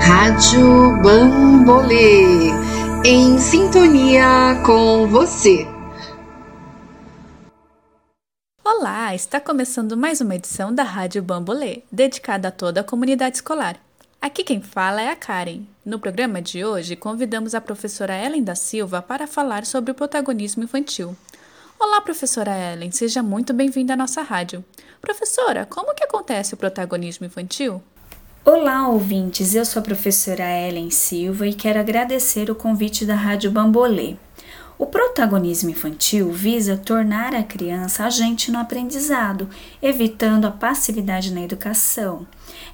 Rádio Bambolê, em sintonia com você. Olá, está começando mais uma edição da Rádio Bambolê, dedicada a toda a comunidade escolar. Aqui quem fala é a Karen. No programa de hoje, convidamos a professora Ellen da Silva para falar sobre o protagonismo infantil. Olá, professora Ellen, seja muito bem-vinda à nossa rádio. Professora, como que acontece o protagonismo infantil? Olá, ouvintes. Eu sou a professora Ellen Silva e quero agradecer o convite da Rádio Bambolê. O protagonismo infantil visa tornar a criança agente no aprendizado, evitando a passividade na educação.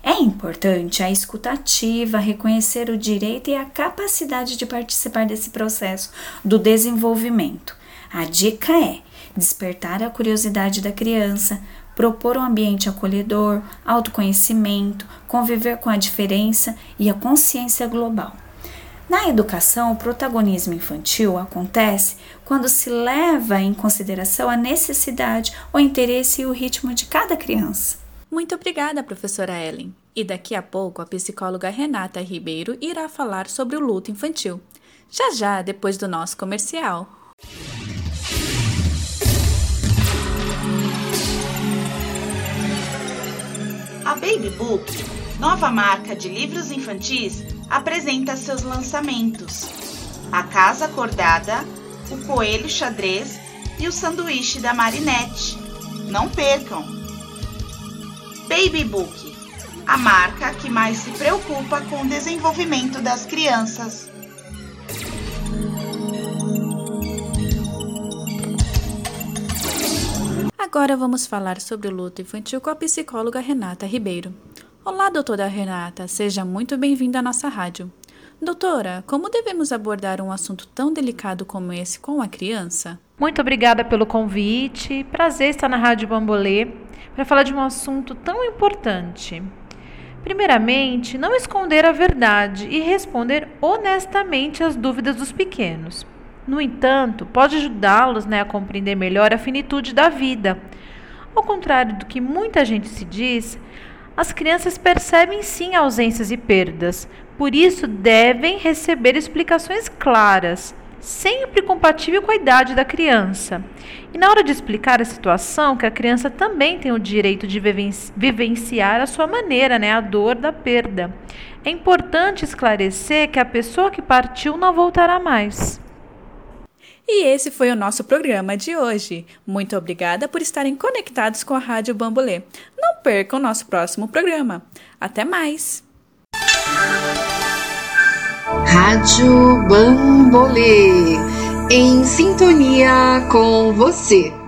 É importante a escutativa, reconhecer o direito e a capacidade de participar desse processo do desenvolvimento. A dica é despertar a curiosidade da criança, propor um ambiente acolhedor, autoconhecimento, conviver com a diferença e a consciência global. Na educação, o protagonismo infantil acontece quando se leva em consideração a necessidade, o interesse e o ritmo de cada criança. Muito obrigada, professora Ellen. E daqui a pouco a psicóloga Renata Ribeiro irá falar sobre o luto infantil. Já já, depois do nosso comercial. Baby Book, nova marca de livros infantis, apresenta seus lançamentos: A Casa Acordada, O Coelho Xadrez e o Sanduíche da Marinette. Não percam! Baby Book, a marca que mais se preocupa com o desenvolvimento das crianças. Agora vamos falar sobre o luto infantil com a psicóloga Renata Ribeiro. Olá, doutora Renata, seja muito bem-vinda à nossa rádio. Doutora, como devemos abordar um assunto tão delicado como esse com a criança? Muito obrigada pelo convite. Prazer estar na Rádio Bambolê para falar de um assunto tão importante. Primeiramente, não esconder a verdade e responder honestamente às dúvidas dos pequenos. No entanto, pode ajudá-los né, a compreender melhor a finitude da vida. Ao contrário do que muita gente se diz, as crianças percebem sim ausências e perdas, por isso devem receber explicações claras, sempre compatível com a idade da criança. E na hora de explicar a situação, que a criança também tem o direito de vivenciar a sua maneira, né, a dor da perda. É importante esclarecer que a pessoa que partiu não voltará mais. E esse foi o nosso programa de hoje. Muito obrigada por estarem conectados com a Rádio Bambolê. Não percam o nosso próximo programa. Até mais! Rádio Bambolê em sintonia com você.